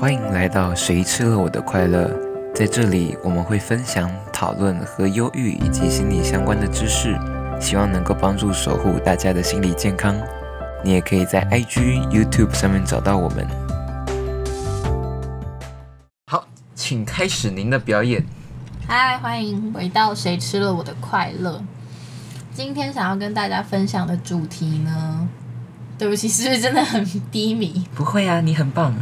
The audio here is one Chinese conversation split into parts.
欢迎来到谁吃了我的快乐？在这里，我们会分享、讨论和忧郁以及心理相关的知识，希望能够帮助守护大家的心理健康。你也可以在 IG、YouTube 上面找到我们。好，请开始您的表演。嗨，欢迎回到《谁吃了我的快乐》。今天想要跟大家分享的主题呢，对不起，是不是真的很低迷？不会啊，你很棒。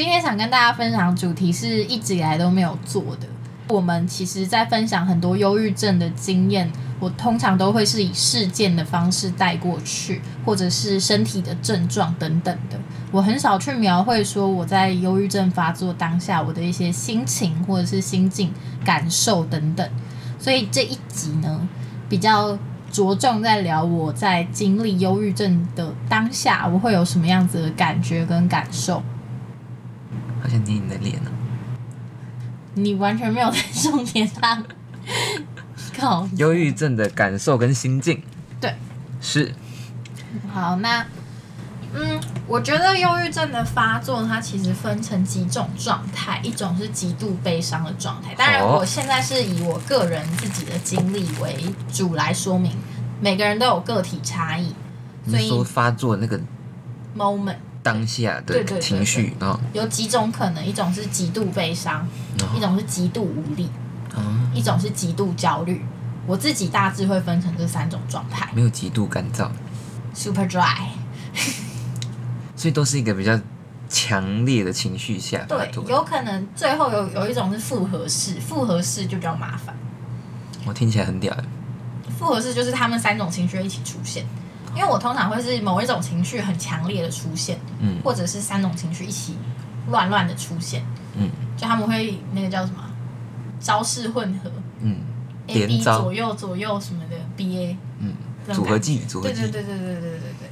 今天想跟大家分享主题是一直以来都没有做的。我们其实，在分享很多忧郁症的经验，我通常都会是以事件的方式带过去，或者是身体的症状等等的。我很少去描绘说我在忧郁症发作当下我的一些心情或者是心境感受等等。所以这一集呢，比较着重在聊我在经历忧郁症的当下，我会有什么样子的感觉跟感受。好想捏你的脸呢、你完全没有在重点上。靠。忧郁症的感受跟心境对，是。好，那嗯，我觉得忧郁症的发作，它其实分成几种状态，一种是极度悲伤的状态。当然，哦我现在是以我个人自己的经历为主来说明，每个人都有个体差异，所以你说发作那个 moment 当下的情绪啊，有几种可能，一种是极度悲伤，哦一种是极度无力，哦一种是极度焦虑。我自己大致会分成这三种状态没有极度干燥，，super dry。所以都是一个比较强烈的情绪下对，。有可能最后有有一种是复合式，复合式就比较麻烦。我听起来很屌欸，复合式就是他们三种情绪一起出现，因为我通常会是某一种情绪很强烈的出现，嗯。或者是三种情绪一起乱乱的出现，嗯。就他们会那个叫什么招式混合。嗯，，A B 左右左右什么的 B A 嗯，组合技，感觉。组合技，对对对对对对对对对。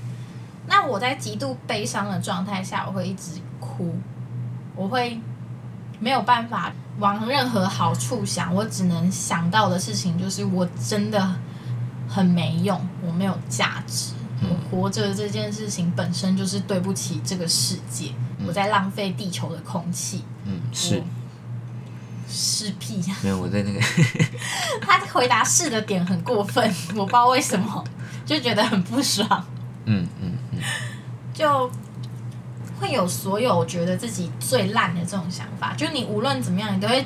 那我在极度悲伤的状态下，我会一直哭，我会没有办法往任何好处想，我只能想到的事情就是我真的很没用，我没有价值，嗯我活着这件事情本身就是对不起这个世界，我在浪费地球的空气。嗯，是是屁呀、没有我在那个 他回答是的点很过分，我不知道为什么，就觉得很不爽。嗯嗯嗯，就会有所有觉得自己最烂的这种想法，就你无论怎么样，你都会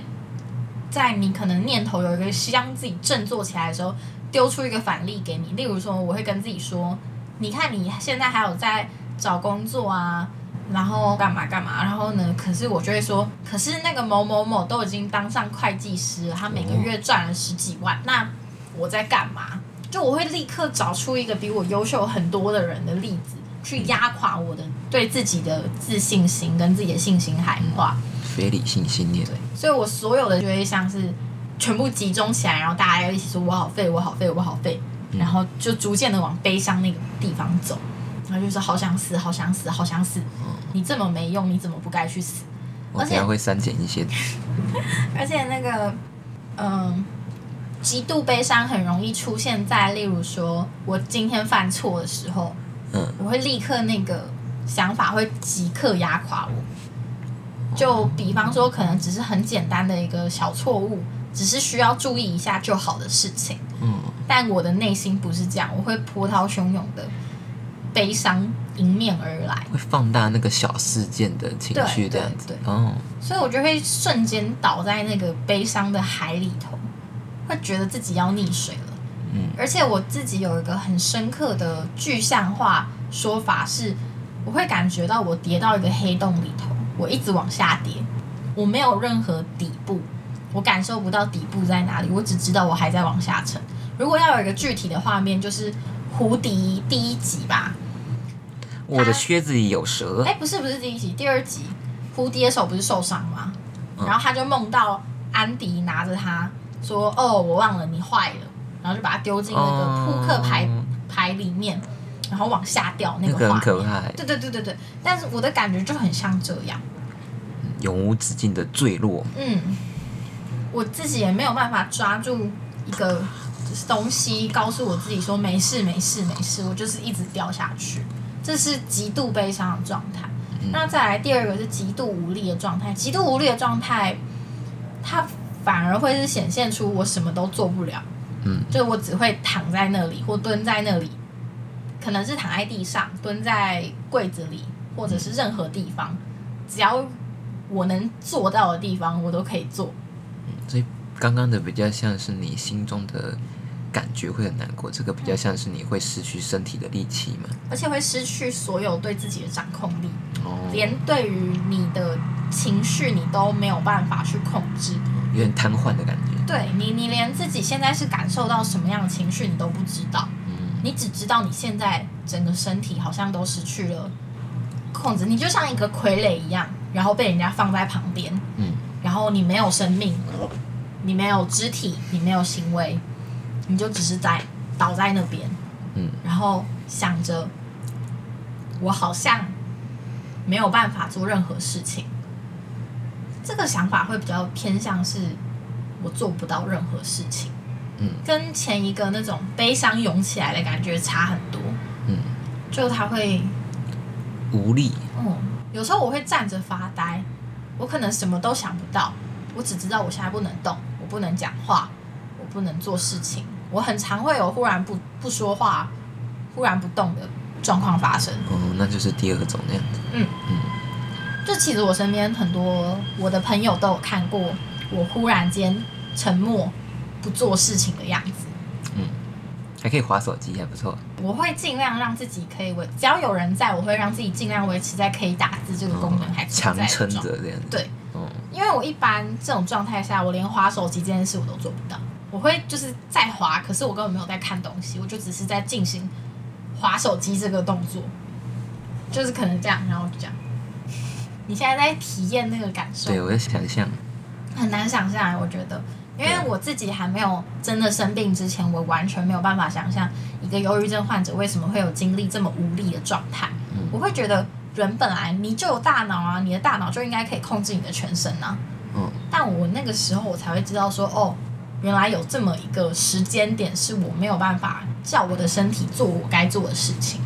在你可能念头有一个希望自己振作起来的时候，丢出一个反例给你。例如说，我会跟自己说：“你看你现在还有在找工作啊，然后干嘛干嘛，然后呢？可是我就会说，可是那个某某某都已经当上会计师了，他每个月赚了十几万，那我在干嘛？”就我会立刻找出一个比我优秀很多的人的例子，去压垮我的对自己的自信心跟自己的信心喊话。非理性信念，所以我所有的就会像是全部集中起来，然后大家要一起说“我好废，我好废，我好废”，然后就逐渐的往悲伤那个地方走，然后就是好想死，好想死，好想死。你这么没用，你怎么不该去死？而且我等下会删减一些，而且那个，嗯，极度悲伤很容易出现在，例如说我今天犯错的时候，嗯，我会立刻那个想法会即刻压垮我。就比方说，可能只是很简单的一个小错误，只是需要注意一下就好的事情，嗯，但我的内心不是这样，我会波涛汹涌的悲伤迎面而来。会放大那个小事件的情绪这样子。对，哦，所以我就会瞬间倒在那个悲伤的海里头，会觉得自己要溺水了。嗯，而且我自己有一个很深刻的具象化说法是，我会感觉到我跌到一个黑洞里头，我一直往下跌，我没有任何底部，我感受不到底部在哪里，我只知道我还在往下沉。如果要有一个具体的画面，就是胡迪第一集吧，我的靴子里有蛇哎、，不是不是第一集，第二集，蝴蝶手不是受伤吗？嗯然后他就梦到安迪拿着他说：“哦，我忘了你坏了。”然后就把它丢进那个扑克牌、哦牌里面，然后往下掉那那个个画面。很可怕欸，对对对对对，但是我的感觉就很像这样。永无止境的坠落，嗯，我自己也没有办法抓住一个东西，告诉我自己说没事没事没事，我就是一直掉下去，这是极度悲伤的状态。那再来第二个是极度无力的状态，极度无力的状态，它反而会是显现出我什么都做不了，嗯，就我只会躺在那里或蹲在那里，可能是躺在地上、蹲在柜子里，或者是任何地方，只要我能做到的地方，我都可以做。所以刚刚的比较像是你心中的感觉会很难过，这个比较像是你会失去身体的力气嘛。而且会失去所有对自己的掌控力，哦，连对于你的情绪你都没有办法去控制。有点瘫痪的感觉。对你，你连自己现在是感受到什么样的情绪你都不知道，嗯你只知道你现在整个身体好像都失去了控制，你就像一个傀儡一样，然后被人家放在旁边，嗯然后你没有生命，你没有肢体，你没有行为，你就只是在倒在那边，嗯然后想着我好像没有办法做任何事情。这个想法会比较偏向是我做不到任何事情，嗯，跟前一个那种悲伤涌起来的感觉差很多。嗯，就他会，无力。嗯，有时候我会站着发呆，我可能什么都想不到，我只知道我现在不能动，我不能讲话，我不能做事情。我很常会有忽然不不说话、忽然不动的状况发生。哦，那就是第二种那样子。嗯嗯就其实我身边很多我的朋友都有看过我忽然间沉默不做事情的样子。嗯，还可以划手机，还不错。我会尽量让自己可以维，只要有人在，我会让自己尽量维持在可以打字这个功能还存强撑着这样子。对，哦，因为我一般这种状态下，我连划手机这件事我都做不到。我会就是在划，可是我根本没有在看东西，我就只是在进行划手机这个动作，就是可能这样，然后就这样。你现在在体验那个感受，对，我在想象。很难想象，我觉得，因为我自己还没有真的生病之前，我完全没有办法想象一个忧郁症患者为什么会有经历这么无力的状态。嗯我会觉得人本来你就有大脑啊，你的大脑就应该可以控制你的全身啊。嗯。但我那个时候我才会知道说，哦，原来有这么一个时间点是我没有办法叫我的身体做我该做的事情，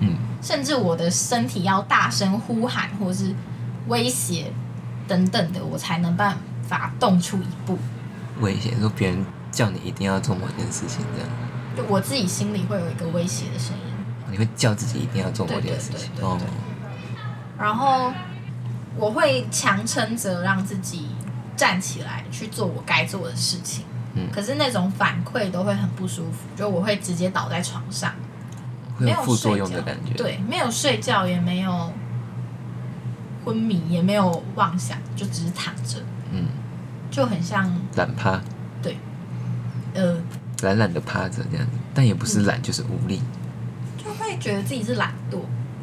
嗯。甚至我的身体要大声呼喊或是威胁等等的，我才能办法动出一步。威胁，说别人叫你一定要做某件事情，这样。就我自己心里会有一个威胁的声音，你会叫自己一定要做某件事情。哦。然后我会强撑着让自己站起来去做我该做的事情。嗯。可是那种反馈都会很不舒服，就我会直接倒在床上，会没有有副作用的感觉。，对，没有睡觉，也没有昏迷，也没有妄想，就只是躺着，嗯，就很像懒趴，呃，懒懒的趴着这样子，但也不是懒，就是无力。就会觉得自己是懒惰。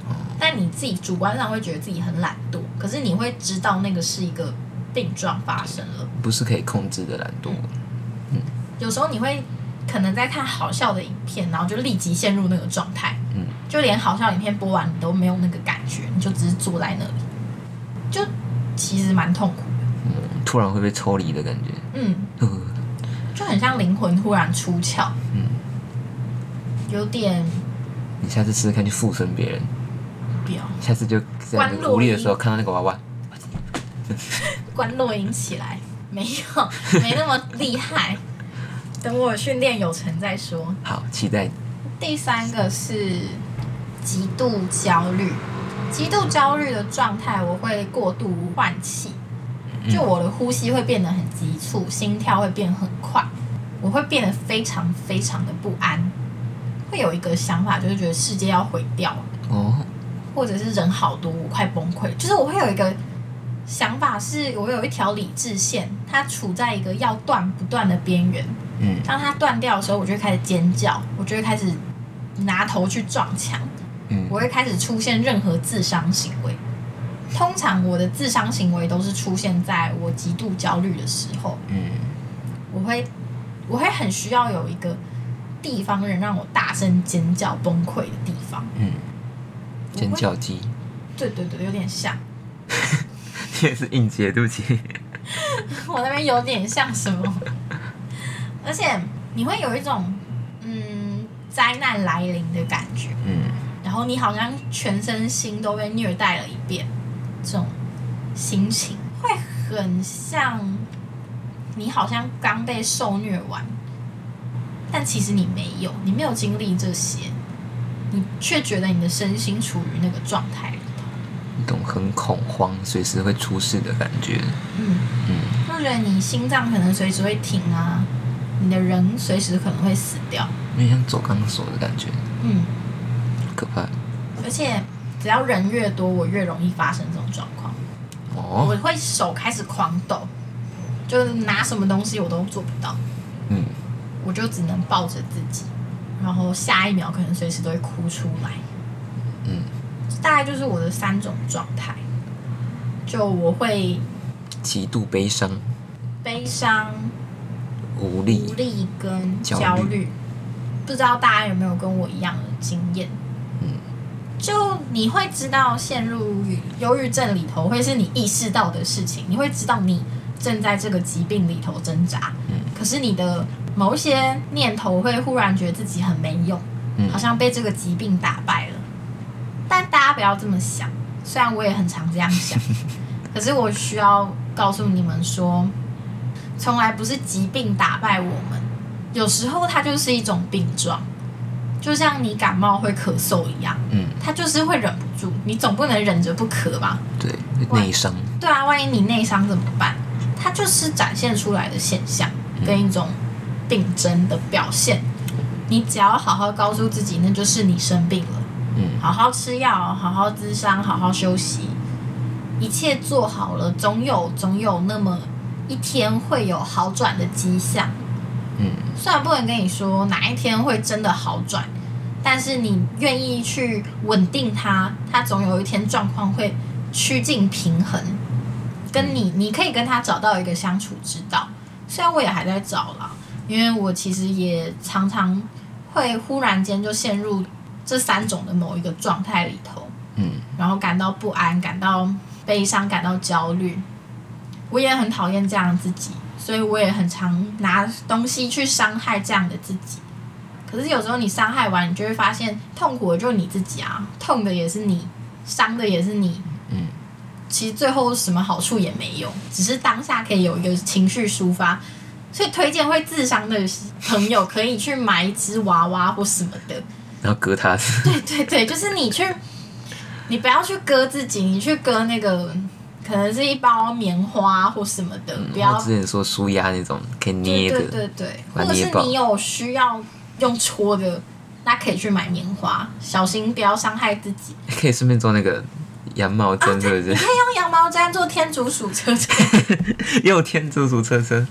哦，但你自己主观上会觉得自己很懒惰，可是你会知道那个是一个病状发生了。不是可以控制的懒惰。嗯有时候你会可能在看好笑的影片，然后就立即陷入那个状态，嗯，就连好笑影片播完你都没有那个感觉，你就只是坐在那里，就其实蛮痛苦的。嗯，突然会被抽离的感觉。嗯，呃 就很像灵魂突然出窍，嗯，有点你下次试试看去附身别人，不要下次就在关洛那个无力的时候看到那个娃娃，关落音起来，没有，没那么厉害。等我训练有成再说。好期待。第三个是极度焦虑，极度焦虑的状态，我会过度换气，就我的呼吸会变得很急促，心跳会变很快，我会变得非常非常的不安，会有一个想法，就是觉得世界要毁掉了，哦，或者是人好多，我快崩溃，就是我会有一个想法，是我有一条理智线，它处在一个要断不断的边缘。嗯。当它断掉的时候，我就会开始尖叫，我就会开始拿头去撞墙，嗯。我会开始出现任何自伤行为。通常我的自伤行为都是出现在我极度焦虑的时候，嗯。我会我会很需要有一个地方能让我大声尖叫崩溃的地方。嗯，尖叫鸡，对对对，有点像，你也是应节，对不起。我那边有点像什么，而且你会有一种嗯灾难来临的感觉。嗯。然后你好像全身心都被虐待了一遍，这种心情，会很像你好像刚被受虐完，但其实你没有，你没有经历这些，你却觉得你的身心处于那个状态里头。一种很恐慌，随时会出事的感觉。嗯，嗯，就觉得你心脏可能随时会停啊，你的人随时可能会死掉。有点像走钢索的感觉，嗯，可怕。而且只要人越多，我越容易发生这种状况。哦，我会手开始狂抖，就是拿什么东西我都做不到，嗯，我就只能抱着自己，然后下一秒可能随时都会哭出来。嗯，大概就是我的三种状态。就我会极度悲伤、悲伤、无力无，力跟焦虑不知道大家有没有跟我一样的经验？嗯，就你会知道陷入忧郁症里头会是你意识到的事情，你会知道你正在这个疾病里头挣扎，嗯可是你的某一些念头会忽然觉得自己很没用，嗯好像被这个疾病打败了。但大家不要这么想，虽然我也很常这样想，可是我需要告诉你们说，从来不是疾病打败我们，有时候它就是一种病状，就像你感冒会咳嗽一样，嗯，它就是会忍不住，你总不能忍着不咳吧？对，内伤，对啊，万一你内伤怎么办？它就是展现出来的现象，跟一种病症的表现。你只要好好告诉自己，那就是你生病了，嗯好好吃药，好好滋伤，好好休息，一切做好了，总有总有那么一天会有好转的迹象。嗯虽然不能跟你说哪一天会真的好转，但是你愿意去稳定它，它总有一天状况会趋近平衡。跟你，你可以跟他找到一个相处之道。虽然我也还在找啦，因为我其实也常常会忽然间就陷入这三种的某一个状态里头，嗯然后感到不安、感到悲伤、感到焦虑。我也很讨厌这样的自己，所以我也很常拿东西去伤害这样的自己。可是有时候你伤害完，你就会发现痛苦的就是你自己啊，痛的也是你，伤的也是你。嗯，其实最后什么好处也没有，只是当下可以有一个情绪抒发。所以推荐会自伤的朋友可以去买一只娃娃或什么的，然后割它，对对对，就是你去，你不要去割自己，你去割那个可能是一包棉花或什么的，不要我之前说舒压那种可以捏的，对对对，或者是你有需要用戳的，那可以去买棉花，小心不要伤害自己。可以顺便做那个羊毛毡，是不是？你可以用羊毛毡做天竺鼠车车，又天竺鼠车车，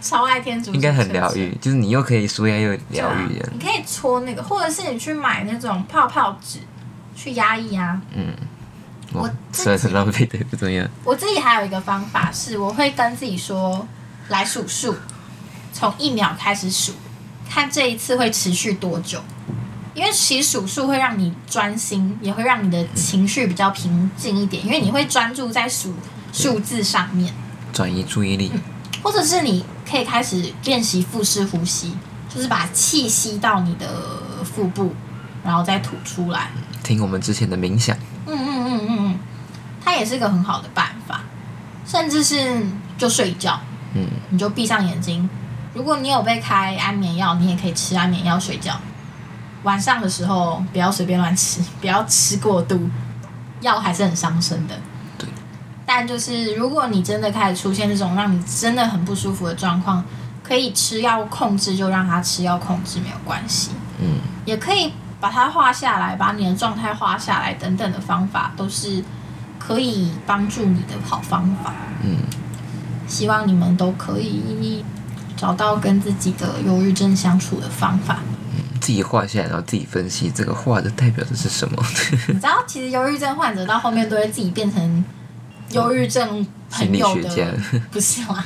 超爱天竺鼠，应该很疗。愈，就是你又可以舒压又疗愈的。你可以搓那个，或者是你去买那种泡泡纸去压一压。嗯，我哇，自虽然很浪费，的，不怎么样。我自己还有一个方法是，我会跟自己说，来数数，从一秒开始数，看这一次会持续多久。因为其实数数会让你专心，也会让你的情绪比较平静一点，因为你会专注在数数字上面，转移注意力，或者是你可以开始练习腹式呼吸，就是把气吸到你的腹部，然后再吐出来。听我们之前的冥想，嗯嗯嗯嗯嗯，它也是个很好的办法，甚至是就睡觉，嗯，你就闭上眼睛。如果你有被开安眠药，你也可以吃安眠药睡觉。晚上的时候不要随便乱吃，不要吃过度，药还是很伤身的。对。但就是如果你真的开始出现这种让你真的很不舒服的状况，可以吃药控制，就让他吃药控制没有关系。嗯，也可以把它画下来，把你的状态画下来，等等的方法都是可以帮助你的好方法。嗯，希望你们都可以找到跟自己的忧郁症相处的方法。自己画下来，然后自己分析这个画的代表的是什么。你知道，其实忧郁症患者到后面都会自己变成忧郁症朋友的家，不是吗，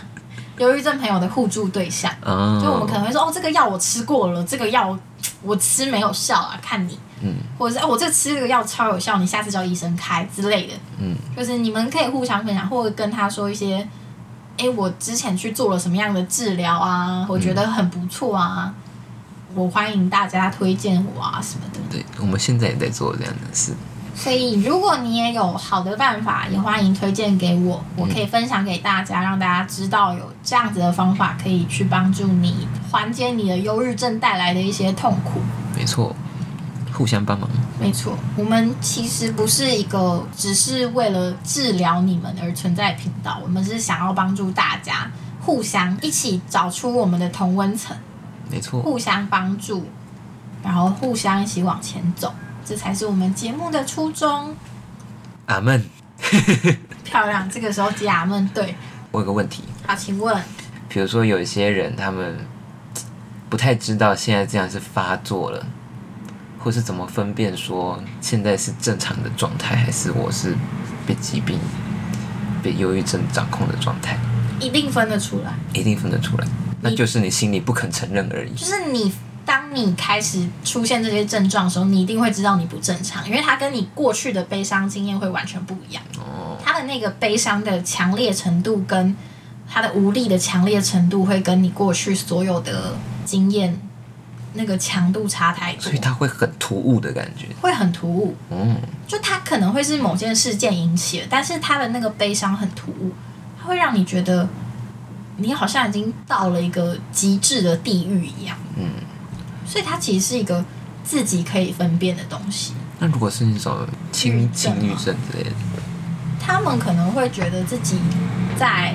忧郁症朋友的互助对象。哦，就我们可能会说，哦，这个药我吃过了，这个药我吃没有效啊，看你。嗯或者是，哦，我这吃这个药超有效，你下次叫医生开之类的。嗯就是你们可以互相分享，或者跟他说一些，哎，我之前去做了什么样的治疗啊，我觉得很不错啊，我欢迎大家推荐我啊什么的。对，我们现在也在做这样的事。所以，如果你也有好的办法，也欢迎推荐给我，我可以分享给大家，让大家知道有这样子的方法可以去帮助你缓解你的忧郁症带来的一些痛苦。没错，互相帮忙。没错，我们其实不是一个只是为了治疗你们而存在的频道，我们是想要帮助大家互相一起找出我们的同温层，没错，互相帮助，然后互相一起往前走，这才是我们节目的初衷。阿门。漂亮，这个时候接阿门。对，我有个问题，好，请问，比如说有一些人他们不太知道现在这样是发作了，或是怎么分辨说现在是正常的状态，还是我是被疾病、被忧郁症掌控的状态，一定分得出来，一定分得出来，那就是你心里不肯承认而已。就是你。当你开始出现这些症状的时候，你一定会知道你不正常，因为它跟你过去的悲伤经验会完全不一样。哦，他的那个悲伤的强烈程度跟他的无力的强烈程度，会跟你过去所有的经验那个强度差太多，所以他会很突兀的感觉。会很突兀。嗯，就他可能会是某件事件引起的，但是他的那个悲伤很突兀，它会让你觉得你好像已经到了一个极致的地狱一样。嗯，所以它其实是一个自己可以分辨的东西。那如果是那种轻轻郁症之类的，他们可能会觉得自己在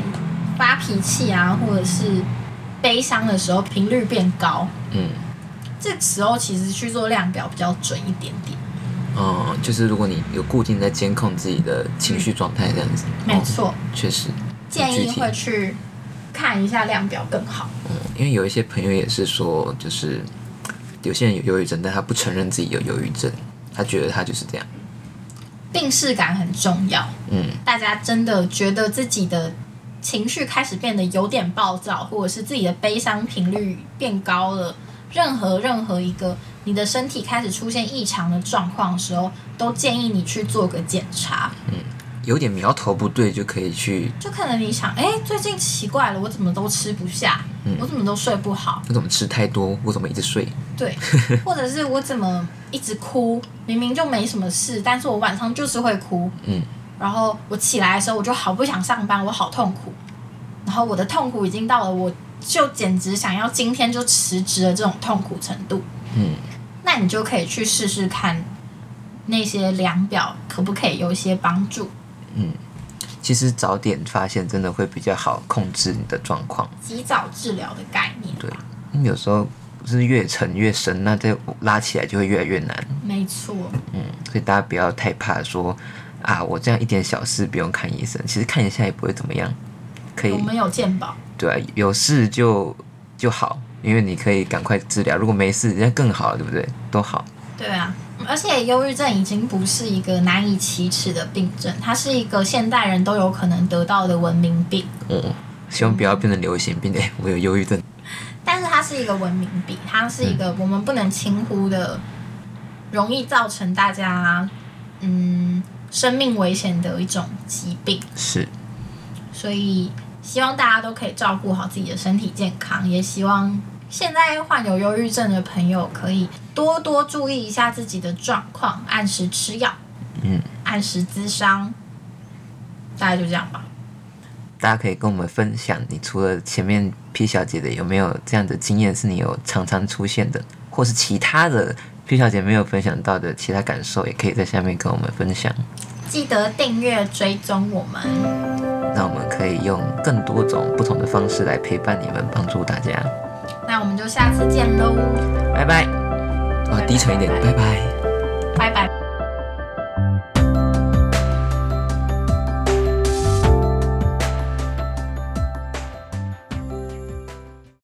发脾气啊，或者是悲伤的时候频率变高，嗯，这时候其实去做量表比较准一点点。嗯、就是如果你有固定在监控自己的情绪状态这样子，哦，没错，确实。建议会去看一下量表更好。嗯，因为有一些朋友也是说，就是有些人有忧郁症，但他不承认自己有忧郁症，他觉得他就是这样。病视感很重要，嗯，大家真的觉得自己的情绪开始变得有点暴躁，或者是自己的悲伤频率变高了，任何任何一个你的身体开始出现异常的状况的时候，都建议你去做个检查。有点苗头不对就可以去，就可能你想，哎、最近奇怪了，我怎么都吃不下，嗯。我怎么都睡不好，我怎么吃太多，我怎么一直睡，对，或者是我怎么一直哭，明明就没什么事，但是我晚上就是会哭，嗯，然后我起来的时候我就好不想上班，我好痛苦，然后我的痛苦已经到了我就简直想要今天就辞职的这种痛苦程度，嗯，那你就可以去试试看那些量表可不可以有一些帮助，其实早点发现真的会比较好控制你的状况。及早治疗的概念，对，因为有时候是越沉越深，那再拉起来就会越来越难。没错，嗯，所以大家不要太怕说啊，我这样一点小事不用看医生，其实看一下也不会怎么样，可以我们有健保。对啊，有事就就好，因为你可以赶快治疗。如果没事，人家更好，对不对？都好。对啊，而且忧郁症已经不是一个难以启齿的病症，它是一个现代人都有可能得到的文明病，嗯，希望不要变成流行病。哎、我有忧郁症。但是它是一个文明病，它是一个我们不能轻忽的，容易造成大家嗯生命危险的一种疾病，是，所以希望大家都可以照顾好自己的身体健康，也希望现在患有忧郁症的朋友可以多多注意一下自己的状况，按时吃药。嗯，按时咨商，大概就这样吧。大家可以跟我们分享，你除了前面 P 小姐的，有没有这样的经验是你有常常出现的，或是其他的 P 小姐没有分享到的其他感受，也可以在下面跟我们分享。记得订阅追踪我们，那我们可以用更多种不同的方式来陪伴你们，帮助大家。那我们就下次见喽。拜拜。啊，低沉一点，拜拜。